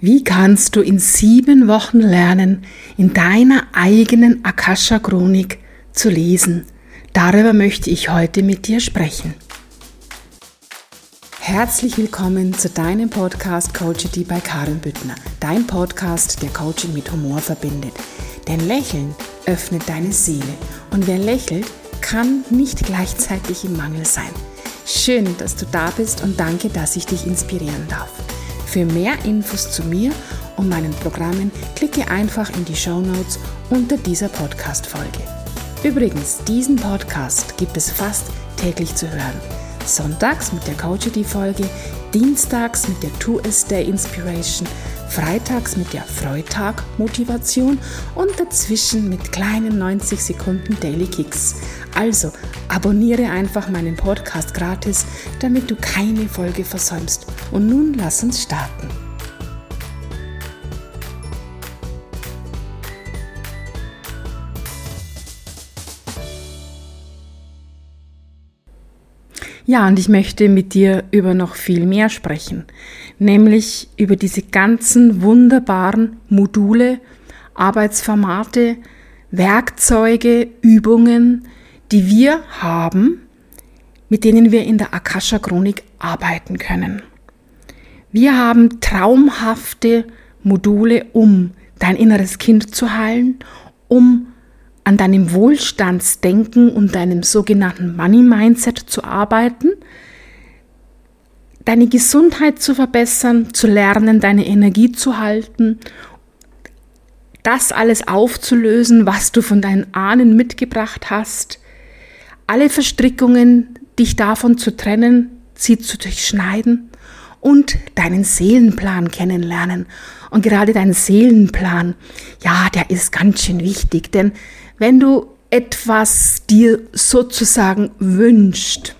Wie kannst du in sieben Wochen lernen, in deiner eigenen Akasha-Chronik zu lesen? Darüber möchte ich heute mit dir sprechen. Herzlich willkommen zu deinem Podcast Coachity bei Karin Büttner. Dein Podcast, der Coaching mit Humor verbindet. Denn Lächeln öffnet deine Seele. Und wer lächelt, kann nicht gleichzeitig im Mangel sein. Schön, dass du da bist und danke, dass ich dich inspirieren darf. Für mehr Infos zu mir und meinen Programmen klicke einfach in die Show Notes unter dieser Podcast-Folge. Übrigens, diesen Podcast gibt es fast täglich zu hören. Sonntags mit der Coachity-Folge, dienstags mit der Two S Day Inspiration, freitags mit der Freitag Motivation und dazwischen mit kleinen 90 Sekunden Daily Kicks. Also abonniere einfach meinen Podcast gratis, damit du keine Folge versäumst. Und nun lass uns starten. Ja, und ich möchte mit dir über noch viel mehr sprechen, nämlich über diese ganzen wunderbaren Module, Arbeitsformate, Werkzeuge, Übungen, die wir haben, mit denen wir in der Akasha Chronik arbeiten können. Wir haben traumhafte Module, um dein inneres Kind zu heilen, um an deinem Wohlstandsdenken und deinem sogenannten Money Mindset zu arbeiten, deine Gesundheit zu verbessern, zu lernen, deine Energie zu halten, das alles aufzulösen, was du von deinen Ahnen mitgebracht hast, alle Verstrickungen, dich davon zu trennen, sie zu durchschneiden und deinen Seelenplan kennenlernen. Und gerade dein Seelenplan, ja, der ist ganz schön wichtig, denn wenn du etwas dir sozusagen wünscht,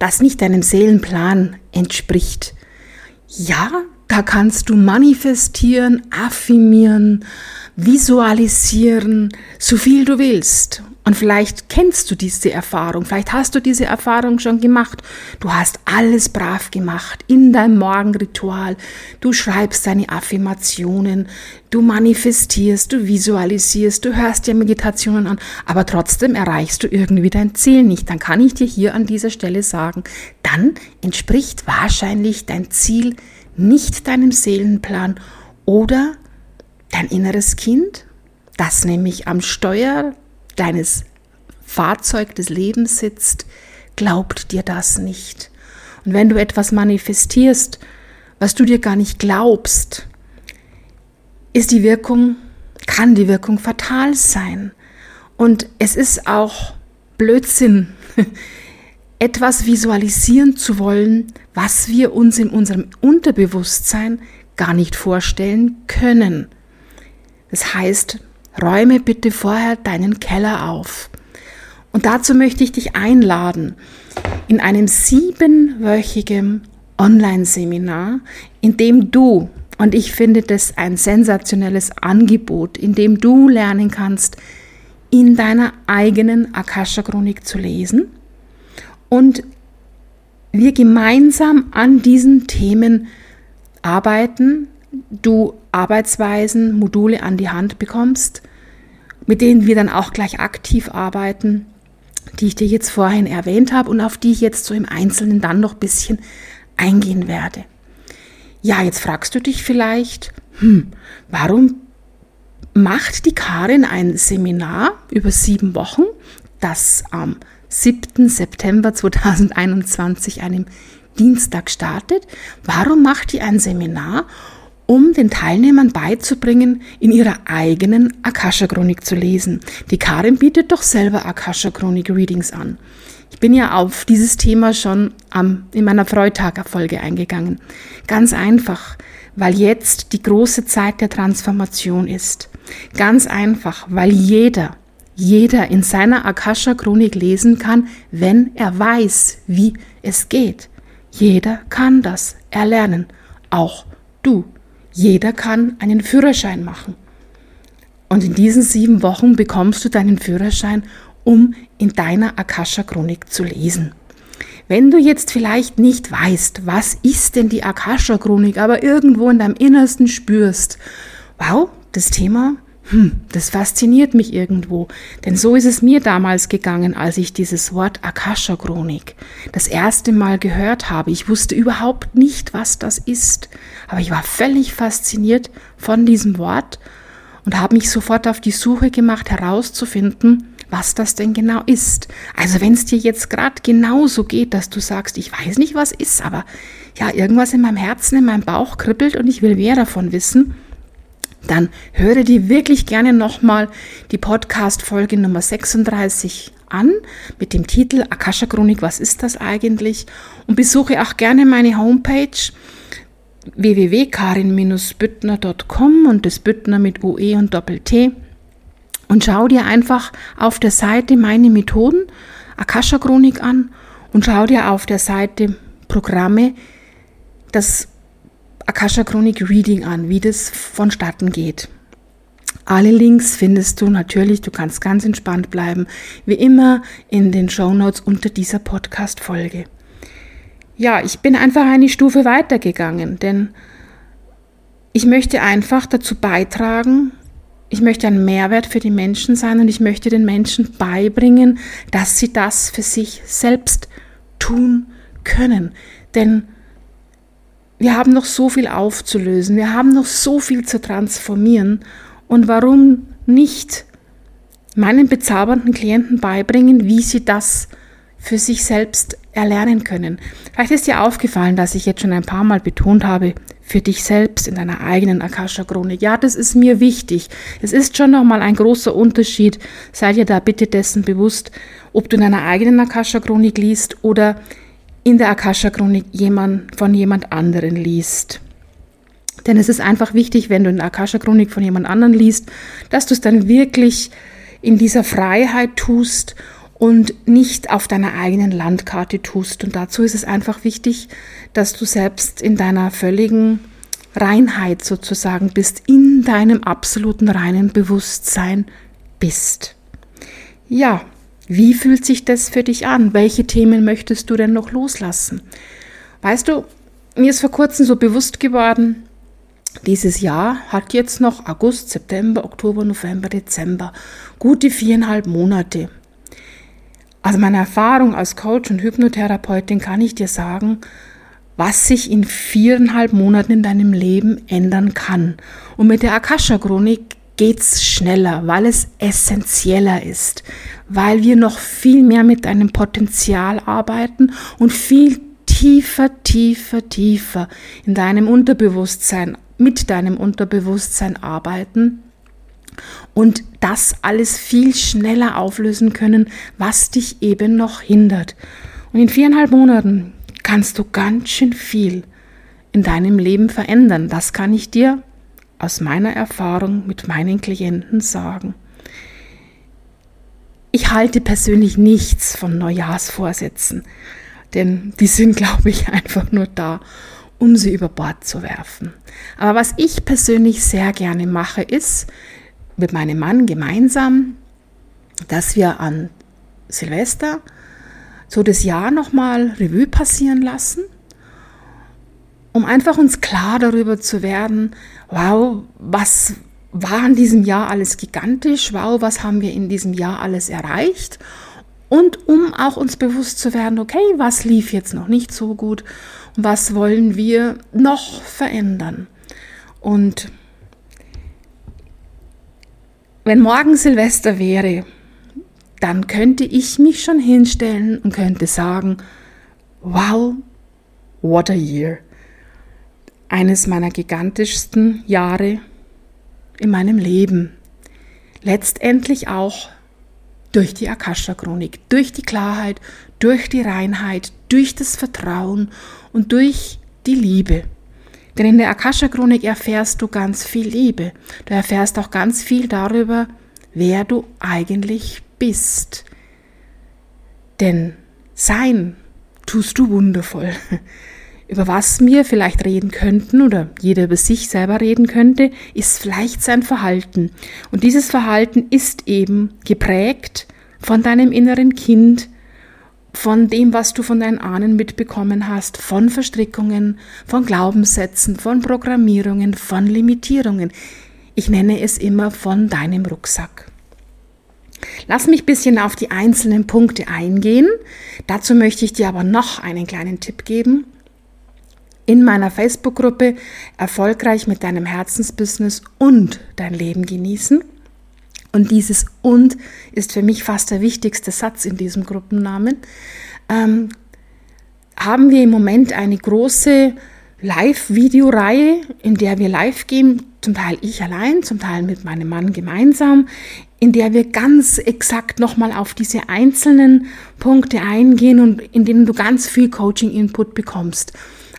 das nicht deinem Seelenplan entspricht, ja, da kannst du manifestieren, affirmieren, visualisieren, so viel du willst. Und vielleicht kennst du diese Erfahrung, vielleicht hast du diese Erfahrung schon gemacht. Du hast alles brav gemacht in deinem Morgenritual. Du schreibst deine Affirmationen, du manifestierst, du visualisierst, du hörst dir Meditationen an, aber trotzdem erreichst du irgendwie dein Ziel nicht. Dann kann ich dir hier an dieser Stelle sagen, dann entspricht wahrscheinlich dein Ziel nicht deinem Seelenplan oder dein inneres Kind, das nämlich am Steuer deines Fahrzeug des Lebens sitzt, glaubt dir das nicht. Und wenn du etwas manifestierst, was du dir gar nicht glaubst, ist die Wirkung, kann die Wirkung fatal sein. Und es ist auch Blödsinn, etwas visualisieren zu wollen, was wir uns in unserem Unterbewusstsein gar nicht vorstellen können. Das heißt, räume bitte vorher deinen Keller auf. Und dazu möchte ich dich einladen in einem siebenwöchigen Online-Seminar, in dem du, und ich finde das ein sensationelles Angebot, in dem du lernen kannst, in deiner eigenen Akasha-Chronik zu lesen und wir gemeinsam an diesen Themen arbeiten, du Arbeitsweisen, Module an die Hand bekommst, mit denen wir dann auch gleich aktiv arbeiten, die ich dir jetzt vorhin erwähnt habe und auf die ich jetzt so im Einzelnen dann noch ein bisschen eingehen werde. Ja, jetzt fragst du dich vielleicht, hm, warum macht die Karin ein Seminar über sieben Wochen, das am 7. September 2021, einem Dienstag startet? Warum macht die ein Seminar um den Teilnehmern beizubringen, in ihrer eigenen Akasha-Chronik zu lesen. Die Karin bietet doch selber Akasha-Chronik-Readings an. Ich bin ja auf dieses Thema schon am, in meiner Freitag-Folge eingegangen. Ganz einfach, weil jetzt die große Zeit der Transformation ist. Ganz einfach, weil jeder, jeder in seiner Akasha-Chronik lesen kann, wenn er weiß, wie es geht. Jeder kann das erlernen. Auch du. Jeder kann einen Führerschein machen. Und in diesen sieben Wochen bekommst du deinen Führerschein, um in deiner Akasha-Chronik zu lesen. Wenn du jetzt vielleicht nicht weißt, was ist denn die Akasha-Chronik, aber irgendwo in deinem Innersten spürst, wow, das Thema hm, das fasziniert mich irgendwo, denn so ist es mir damals gegangen, als ich dieses Wort Akasha-Chronik das erste Mal gehört habe. Ich wusste überhaupt nicht, was das ist, aber ich war völlig fasziniert von diesem Wort und habe mich sofort auf die Suche gemacht, herauszufinden, was das denn genau ist. Also wenn es dir jetzt gerade genauso geht, dass du sagst, ich weiß nicht, was ist, aber ja, irgendwas in meinem Herzen, in meinem Bauch kribbelt und ich will mehr davon wissen, dann höre dir wirklich gerne nochmal die Podcast-Folge Nummer 36 an mit dem Titel Akasha Chronik, was ist das eigentlich? Und besuche auch gerne meine Homepage www.karin-büttner.com und das Büttner mit UE und Doppel-T und schau dir einfach auf der Seite meine Methoden Akasha Chronik an und schau dir auf der Seite Programme das Akasha Chronik Reading an, wie das vonstatten geht. Alle Links findest du natürlich, du kannst ganz entspannt bleiben, wie immer in den Show Notes unter dieser Podcast-Folge. Ja, ich bin einfach eine Stufe weitergegangen, denn ich möchte einfach dazu beitragen, ich möchte ein Mehrwert für die Menschen sein und ich möchte den Menschen beibringen, dass sie das für sich selbst tun können. Denn wir haben noch so viel aufzulösen, wir haben noch so viel zu transformieren. Und warum nicht meinen bezaubernden Klienten beibringen, wie sie das für sich selbst erlernen können? Vielleicht ist dir aufgefallen, dass ich jetzt schon ein paar Mal betont habe, für dich selbst in deiner eigenen Akasha-Chronik. Ja, das ist mir wichtig. Es ist schon nochmal ein großer Unterschied. Sei dir da bitte dessen bewusst, ob du in deiner eigenen Akasha-Chronik liest oder in der Akasha-Chronik jemand, von jemand anderen liest. Denn es ist einfach wichtig, wenn du in der Akasha-Chronik von jemand anderen liest, dass du es dann wirklich in dieser Freiheit tust und nicht auf deiner eigenen Landkarte tust. Und dazu ist es einfach wichtig, dass du selbst in deiner völligen Reinheit sozusagen bist, in deinem absoluten reinen Bewusstsein bist. Ja, wie fühlt sich das für dich an? Welche Themen möchtest du denn noch loslassen? Weißt du, mir ist vor kurzem so bewusst geworden, dieses Jahr hat jetzt noch August, September, Oktober, November, Dezember, gute viereinhalb Monate. Aus meiner Erfahrung als Coach und Hypnotherapeutin kann ich dir sagen, was sich in viereinhalb Monaten in deinem Leben ändern kann. Und mit der Akasha-Chronik geht's schneller, weil es essentieller ist, weil wir noch viel mehr mit deinem Potenzial arbeiten und viel tiefer, tiefer, tiefer in deinem Unterbewusstsein, mit deinem Unterbewusstsein arbeiten und das alles viel schneller auflösen können, was dich eben noch hindert. Und in viereinhalb Monaten kannst du ganz schön viel in deinem Leben verändern. Das kann ich dir aus meiner Erfahrung mit meinen Klienten sagen. Ich halte persönlich nichts von Neujahrsvorsätzen, denn die sind, glaube ich, einfach nur da, um sie über Bord zu werfen. Aber was ich persönlich sehr gerne mache, ist mit meinem Mann gemeinsam, dass wir an Silvester so das Jahr nochmal Revue passieren lassen um einfach uns klar darüber zu werden, wow, was war in diesem Jahr alles gigantisch, wow, was haben wir in diesem Jahr alles erreicht und um auch uns bewusst zu werden, okay, was lief jetzt noch nicht so gut und was wollen wir noch verändern. Und wenn morgen Silvester wäre, dann könnte ich mich schon hinstellen und könnte sagen, wow, what a year eines meiner gigantischsten Jahre in meinem Leben. Letztendlich auch durch die Akasha-Chronik, durch die Klarheit, durch die Reinheit, durch das Vertrauen und durch die Liebe. Denn in der Akasha-Chronik erfährst du ganz viel Liebe. Du erfährst auch ganz viel darüber, wer du eigentlich bist. Denn sein tust du wundervoll über was wir vielleicht reden könnten oder jeder über sich selber reden könnte, ist vielleicht sein Verhalten. Und dieses Verhalten ist eben geprägt von deinem inneren Kind, von dem, was du von deinen Ahnen mitbekommen hast, von Verstrickungen, von Glaubenssätzen, von Programmierungen, von Limitierungen. Ich nenne es immer von deinem Rucksack. Lass mich ein bisschen auf die einzelnen Punkte eingehen. Dazu möchte ich dir aber noch einen kleinen Tipp geben. In meiner Facebook-Gruppe Erfolgreich mit deinem Herzensbusiness und dein Leben genießen. Und dieses und ist für mich fast der wichtigste Satz in diesem Gruppennamen. Ähm, haben wir im Moment eine große Live-Videoreihe, in der wir live gehen, zum Teil ich allein, zum Teil mit meinem Mann gemeinsam, in der wir ganz exakt nochmal auf diese einzelnen Punkte eingehen und in denen du ganz viel Coaching-Input bekommst.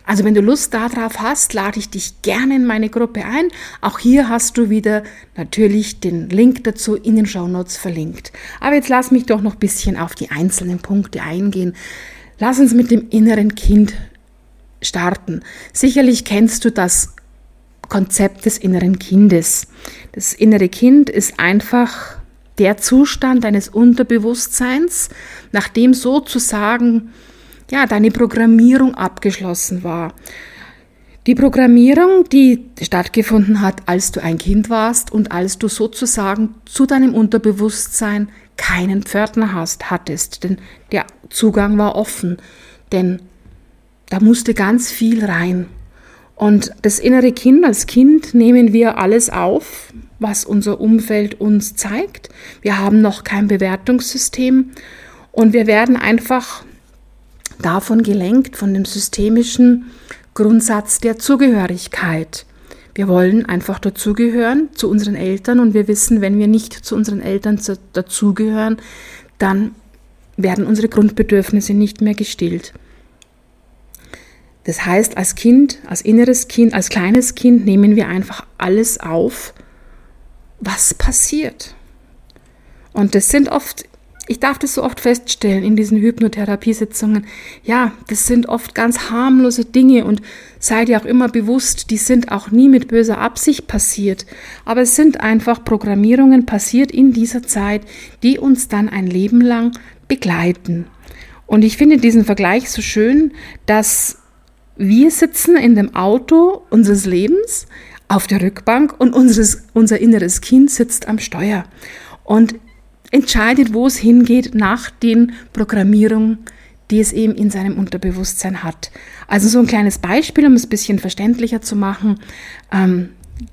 Also wenn du Lust darauf hast, lade ich dich gerne in meine Gruppe ein. Auch hier hast du wieder natürlich den Link dazu in den Show Notes verlinkt. Aber jetzt lass mich doch noch ein bisschen auf die einzelnen Punkte eingehen. Lass uns mit dem inneren Kind starten. Sicherlich kennst du das Konzept des inneren Kindes. Das innere Kind ist einfach der Zustand deines Unterbewusstseins, nachdem sozusagen ja, deine Programmierung abgeschlossen war. Die Programmierung, die stattgefunden hat, als du ein Kind warst und als du sozusagen zu deinem Unterbewusstsein keinen Pförtner hast, hattest, denn der Zugang war offen, denn da musste ganz viel rein. Und das innere Kind, als Kind nehmen wir alles auf, was unser Umfeld uns zeigt. Wir haben noch kein Bewertungssystem und wir werden einfach davon gelenkt, von dem systemischen Grundsatz der Zugehörigkeit. Wir wollen einfach dazugehören zu unseren Eltern und wir wissen, wenn wir nicht zu unseren Eltern dazugehören, dann werden unsere Grundbedürfnisse nicht mehr gestillt. Das heißt, als Kind, als inneres Kind, als kleines Kind nehmen wir einfach alles auf, was passiert. Und das sind oft, ich darf das so oft feststellen in diesen Hypnotherapiesitzungen, ja, das sind oft ganz harmlose Dinge und sei dir auch immer bewusst, die sind auch nie mit böser Absicht passiert, aber es sind einfach Programmierungen passiert in dieser Zeit, die uns dann ein Leben lang begleiten. Und ich finde diesen Vergleich so schön, dass wir sitzen in dem Auto unseres Lebens auf der Rückbank und unseres, unser inneres Kind sitzt am Steuer. Und entscheidet, wo es hingeht nach den Programmierungen, die es eben in seinem Unterbewusstsein hat. Also so ein kleines Beispiel, um es ein bisschen verständlicher zu machen. Ähm,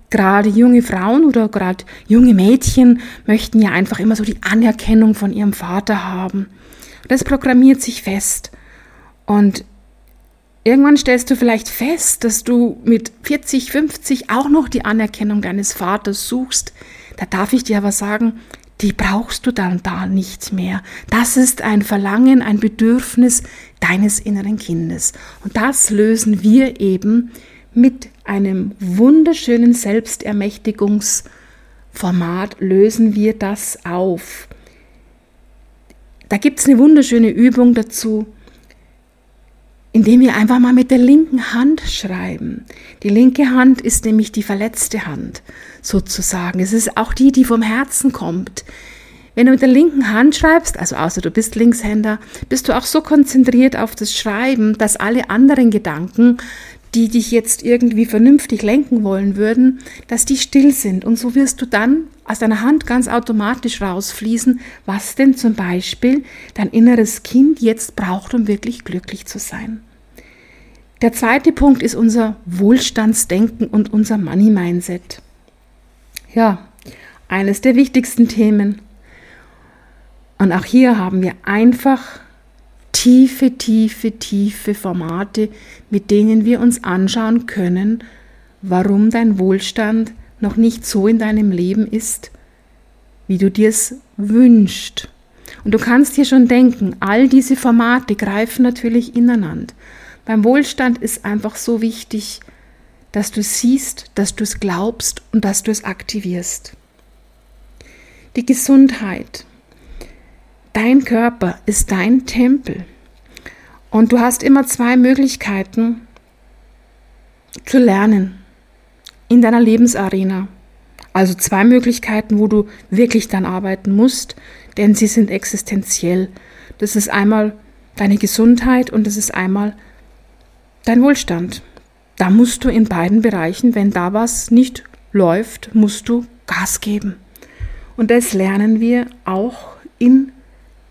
gerade junge Frauen oder gerade junge Mädchen möchten ja einfach immer so die Anerkennung von ihrem Vater haben. Das programmiert sich fest. Und Irgendwann stellst du vielleicht fest, dass du mit 40, 50 auch noch die Anerkennung deines Vaters suchst. Da darf ich dir aber sagen, die brauchst du dann da nicht mehr. Das ist ein Verlangen, ein Bedürfnis deines inneren Kindes. Und das lösen wir eben mit einem wunderschönen Selbstermächtigungsformat, lösen wir das auf. Da gibt es eine wunderschöne Übung dazu indem wir einfach mal mit der linken Hand schreiben. Die linke Hand ist nämlich die verletzte Hand, sozusagen. Es ist auch die, die vom Herzen kommt. Wenn du mit der linken Hand schreibst, also außer du bist Linkshänder, bist du auch so konzentriert auf das Schreiben, dass alle anderen Gedanken, die dich jetzt irgendwie vernünftig lenken wollen würden, dass die still sind. Und so wirst du dann aus deiner Hand ganz automatisch rausfließen, was denn zum Beispiel dein inneres Kind jetzt braucht, um wirklich glücklich zu sein. Der zweite Punkt ist unser Wohlstandsdenken und unser Money Mindset. Ja, eines der wichtigsten Themen. Und auch hier haben wir einfach tiefe, tiefe, tiefe Formate, mit denen wir uns anschauen können, warum dein Wohlstand noch nicht so in deinem Leben ist, wie du dir es wünschst. Und du kannst hier schon denken, all diese Formate greifen natürlich ineinander. Beim Wohlstand ist einfach so wichtig, dass du siehst, dass du es glaubst und dass du es aktivierst. Die Gesundheit. Dein Körper ist dein Tempel. Und du hast immer zwei Möglichkeiten zu lernen in deiner Lebensarena. Also zwei Möglichkeiten, wo du wirklich dann arbeiten musst, denn sie sind existenziell. Das ist einmal deine Gesundheit und es ist einmal dein Wohlstand. Da musst du in beiden Bereichen, wenn da was nicht läuft, musst du Gas geben. Und das lernen wir auch in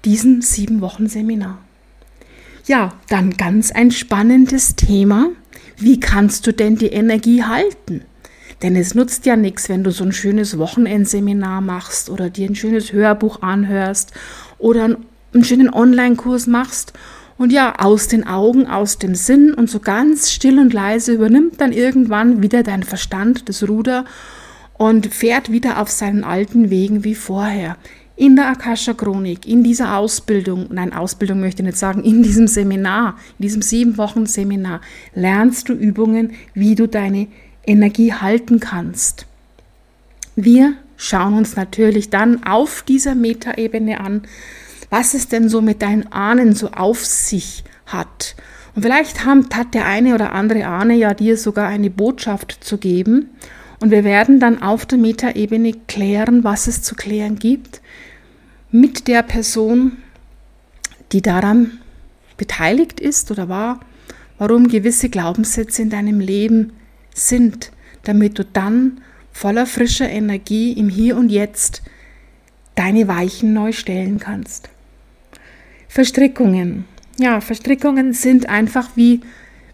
diesem sieben Wochen Seminar. Ja, dann ganz ein spannendes Thema. Wie kannst du denn die Energie halten? Denn es nutzt ja nichts, wenn du so ein schönes Wochenendseminar machst oder dir ein schönes Hörbuch anhörst oder einen schönen Online-Kurs machst und ja, aus den Augen, aus dem Sinn und so ganz still und leise übernimmt dann irgendwann wieder dein Verstand das Ruder und fährt wieder auf seinen alten Wegen wie vorher. In der Akasha Chronik, in dieser Ausbildung, nein, Ausbildung möchte ich nicht sagen, in diesem Seminar, in diesem sieben Wochen Seminar, lernst du Übungen, wie du deine Energie halten kannst. Wir schauen uns natürlich dann auf dieser Metaebene an, was es denn so mit deinen Ahnen so auf sich hat. Und vielleicht hat der eine oder andere Ahne ja dir sogar eine Botschaft zu geben. Und wir werden dann auf der Metaebene klären, was es zu klären gibt, mit der Person, die daran beteiligt ist oder war, warum gewisse Glaubenssätze in deinem Leben sind, damit du dann voller frischer Energie im Hier und Jetzt deine Weichen neu stellen kannst. Verstrickungen. Ja, Verstrickungen sind einfach wie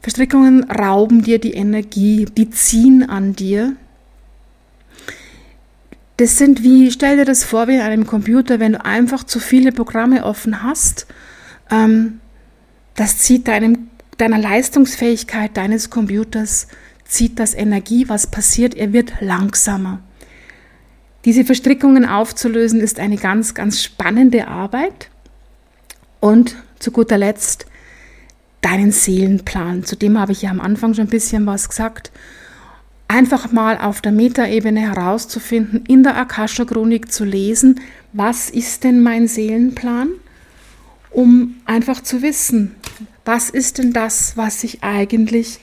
Verstrickungen rauben dir die Energie, die ziehen an dir. Das sind wie, stell dir das vor wie in einem Computer, wenn du einfach zu viele Programme offen hast, ähm, das zieht deinem, deiner Leistungsfähigkeit deines Computers zieht das Energie, was passiert, er wird langsamer. Diese Verstrickungen aufzulösen ist eine ganz, ganz spannende Arbeit. Und zu guter Letzt deinen Seelenplan. Zu dem habe ich ja am Anfang schon ein bisschen was gesagt. Einfach mal auf der Metaebene herauszufinden, in der Akasha-Chronik zu lesen, was ist denn mein Seelenplan, um einfach zu wissen, was ist denn das, was ich eigentlich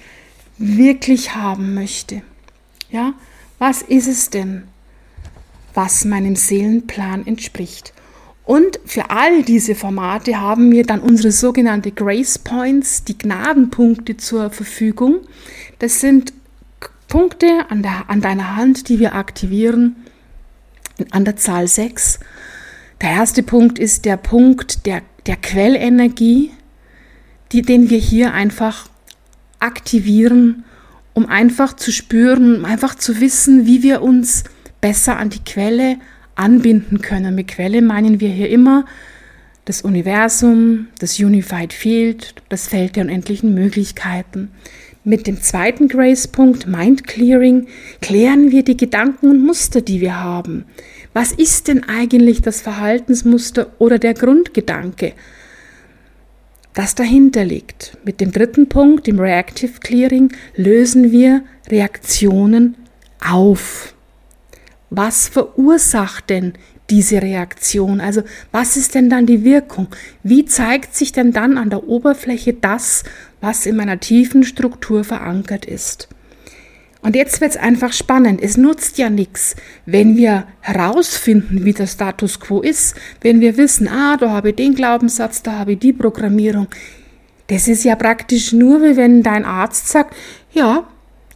wirklich haben möchte. Ja, was ist es denn, was meinem Seelenplan entspricht? Und für all diese Formate haben wir dann unsere sogenannte Grace Points, die Gnadenpunkte zur Verfügung. Das sind Punkte an, der, an deiner Hand, die wir aktivieren an der Zahl 6. Der erste Punkt ist der Punkt der, der Quellenergie, die, den wir hier einfach aktivieren, um einfach zu spüren, um einfach zu wissen, wie wir uns besser an die Quelle anbinden können. Mit Quelle meinen wir hier immer das Universum, das Unified Field, das Feld der unendlichen Möglichkeiten. Mit dem zweiten Grace-Punkt, Mind Clearing, klären wir die Gedanken und Muster, die wir haben. Was ist denn eigentlich das Verhaltensmuster oder der Grundgedanke? das dahinter liegt. Mit dem dritten Punkt, dem Reactive Clearing, lösen wir Reaktionen auf. Was verursacht denn diese Reaktion? Also was ist denn dann die Wirkung? Wie zeigt sich denn dann an der Oberfläche das, was in meiner tiefen Struktur verankert ist? Und jetzt wird es einfach spannend. Es nutzt ja nichts, wenn wir herausfinden, wie der Status quo ist, wenn wir wissen, ah, da habe ich den Glaubenssatz, da habe ich die Programmierung. Das ist ja praktisch nur, wie wenn dein Arzt sagt, ja,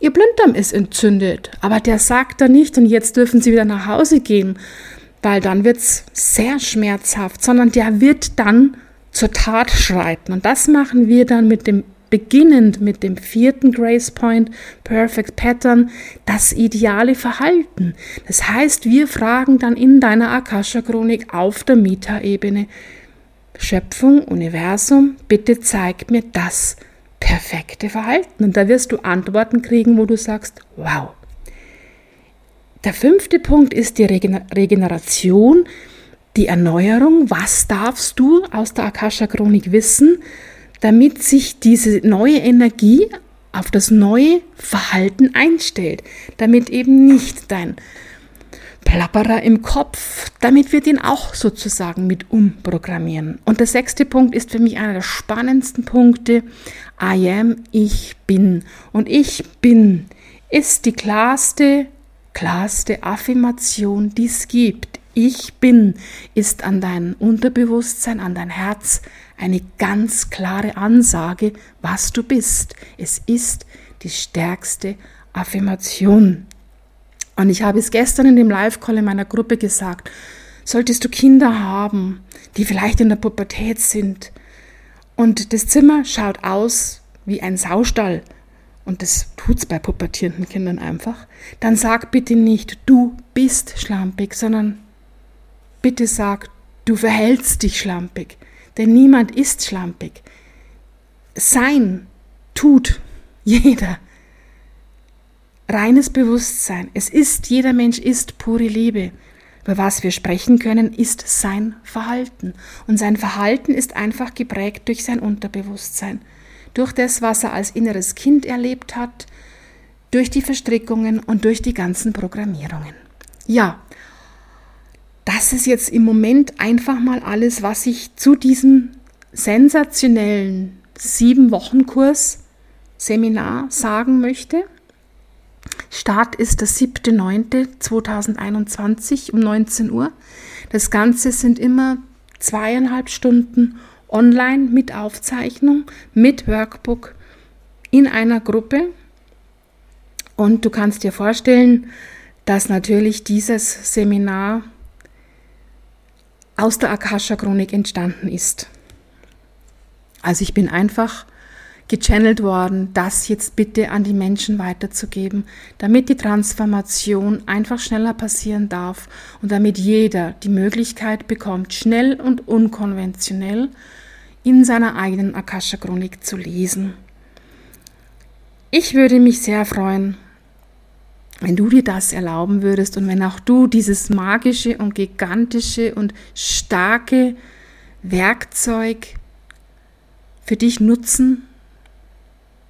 ihr Blinddarm ist entzündet. Aber der sagt da nicht, und jetzt dürfen sie wieder nach Hause gehen, weil dann wird es sehr schmerzhaft, sondern der wird dann zur Tat schreiten. Und das machen wir dann mit dem beginnend mit dem vierten Grace Point, Perfect Pattern, das ideale Verhalten. Das heißt, wir fragen dann in deiner Akasha-Chronik auf der Meta-Ebene, Schöpfung, Universum, bitte zeig mir das perfekte Verhalten. Und da wirst du Antworten kriegen, wo du sagst, wow. Der fünfte Punkt ist die Regeneration, die Erneuerung. Was darfst du aus der Akasha-Chronik wissen? damit sich diese neue Energie auf das neue Verhalten einstellt, damit eben nicht dein Plapperer im Kopf, damit wir den auch sozusagen mit umprogrammieren. Und der sechste Punkt ist für mich einer der spannendsten Punkte. I am, ich bin. Und ich bin ist die klarste, klarste Affirmation, die es gibt. Ich bin ist an dein Unterbewusstsein, an dein Herz eine ganz klare Ansage, was du bist. Es ist die stärkste Affirmation. Und ich habe es gestern in dem Live-Call in meiner Gruppe gesagt, solltest du Kinder haben, die vielleicht in der Pubertät sind und das Zimmer schaut aus wie ein Saustall, und das tut's bei pubertierenden Kindern einfach, dann sag bitte nicht, du bist schlampig, sondern bitte sag, du verhältst dich schlampig. Denn niemand ist schlampig. Sein tut jeder. Reines Bewusstsein. Es ist, jeder Mensch ist pure Liebe. Über was wir sprechen können, ist sein Verhalten. Und sein Verhalten ist einfach geprägt durch sein Unterbewusstsein. Durch das, was er als inneres Kind erlebt hat, durch die Verstrickungen und durch die ganzen Programmierungen. Ja, das ist jetzt im Moment einfach mal alles, was ich zu diesem sensationellen sieben Wochen Kurs Seminar sagen möchte. Start ist der 7.9.2021 um 19 Uhr. Das Ganze sind immer zweieinhalb Stunden online mit Aufzeichnung, mit Workbook in einer Gruppe. Und du kannst dir vorstellen, dass natürlich dieses Seminar aus der Akasha-Chronik entstanden ist. Also ich bin einfach gechannelt worden, das jetzt bitte an die Menschen weiterzugeben, damit die Transformation einfach schneller passieren darf und damit jeder die Möglichkeit bekommt, schnell und unkonventionell in seiner eigenen Akasha-Chronik zu lesen. Ich würde mich sehr freuen, wenn du dir das erlauben würdest und wenn auch du dieses magische und gigantische und starke Werkzeug für dich nutzen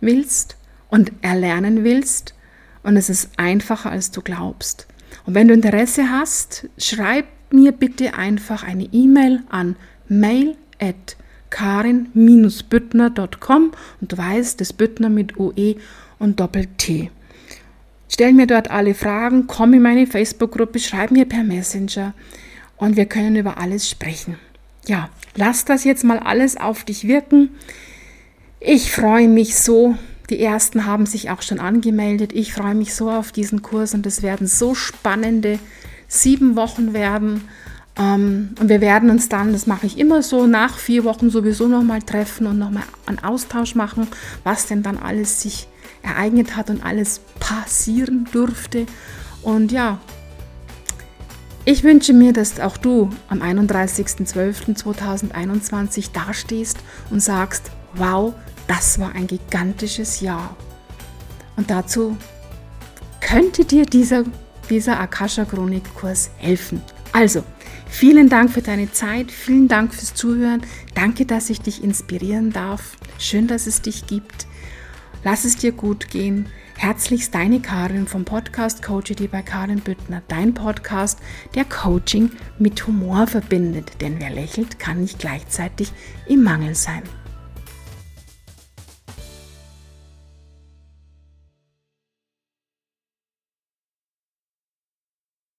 willst und erlernen willst und es ist einfacher, als du glaubst. Und wenn du Interesse hast, schreib mir bitte einfach eine E-Mail an mail at karin-büttner.com und du weißt, das Büttner mit UE und Doppel-T. Stell mir dort alle Fragen, komm in meine Facebook-Gruppe, schreib mir per Messenger und wir können über alles sprechen. Ja, lass das jetzt mal alles auf dich wirken. Ich freue mich so. Die ersten haben sich auch schon angemeldet. Ich freue mich so auf diesen Kurs und es werden so spannende sieben Wochen werden. Ähm, und wir werden uns dann, das mache ich immer so, nach vier Wochen sowieso nochmal treffen und nochmal einen Austausch machen, was denn dann alles sich ereignet hat und alles passieren durfte. Und ja, ich wünsche mir, dass auch du am 31.12.2021 dastehst und sagst, wow, das war ein gigantisches Jahr. Und dazu könnte dir dieser, dieser Akasha-Chronik-Kurs helfen. Also, vielen Dank für deine Zeit, vielen Dank fürs Zuhören. Danke, dass ich dich inspirieren darf. Schön, dass es dich gibt. Lass es dir gut gehen. Herzlichst deine Karin vom Podcast Coach dir bei Karin Büttner, dein Podcast, der Coaching mit Humor verbindet. Denn wer lächelt, kann nicht gleichzeitig im Mangel sein.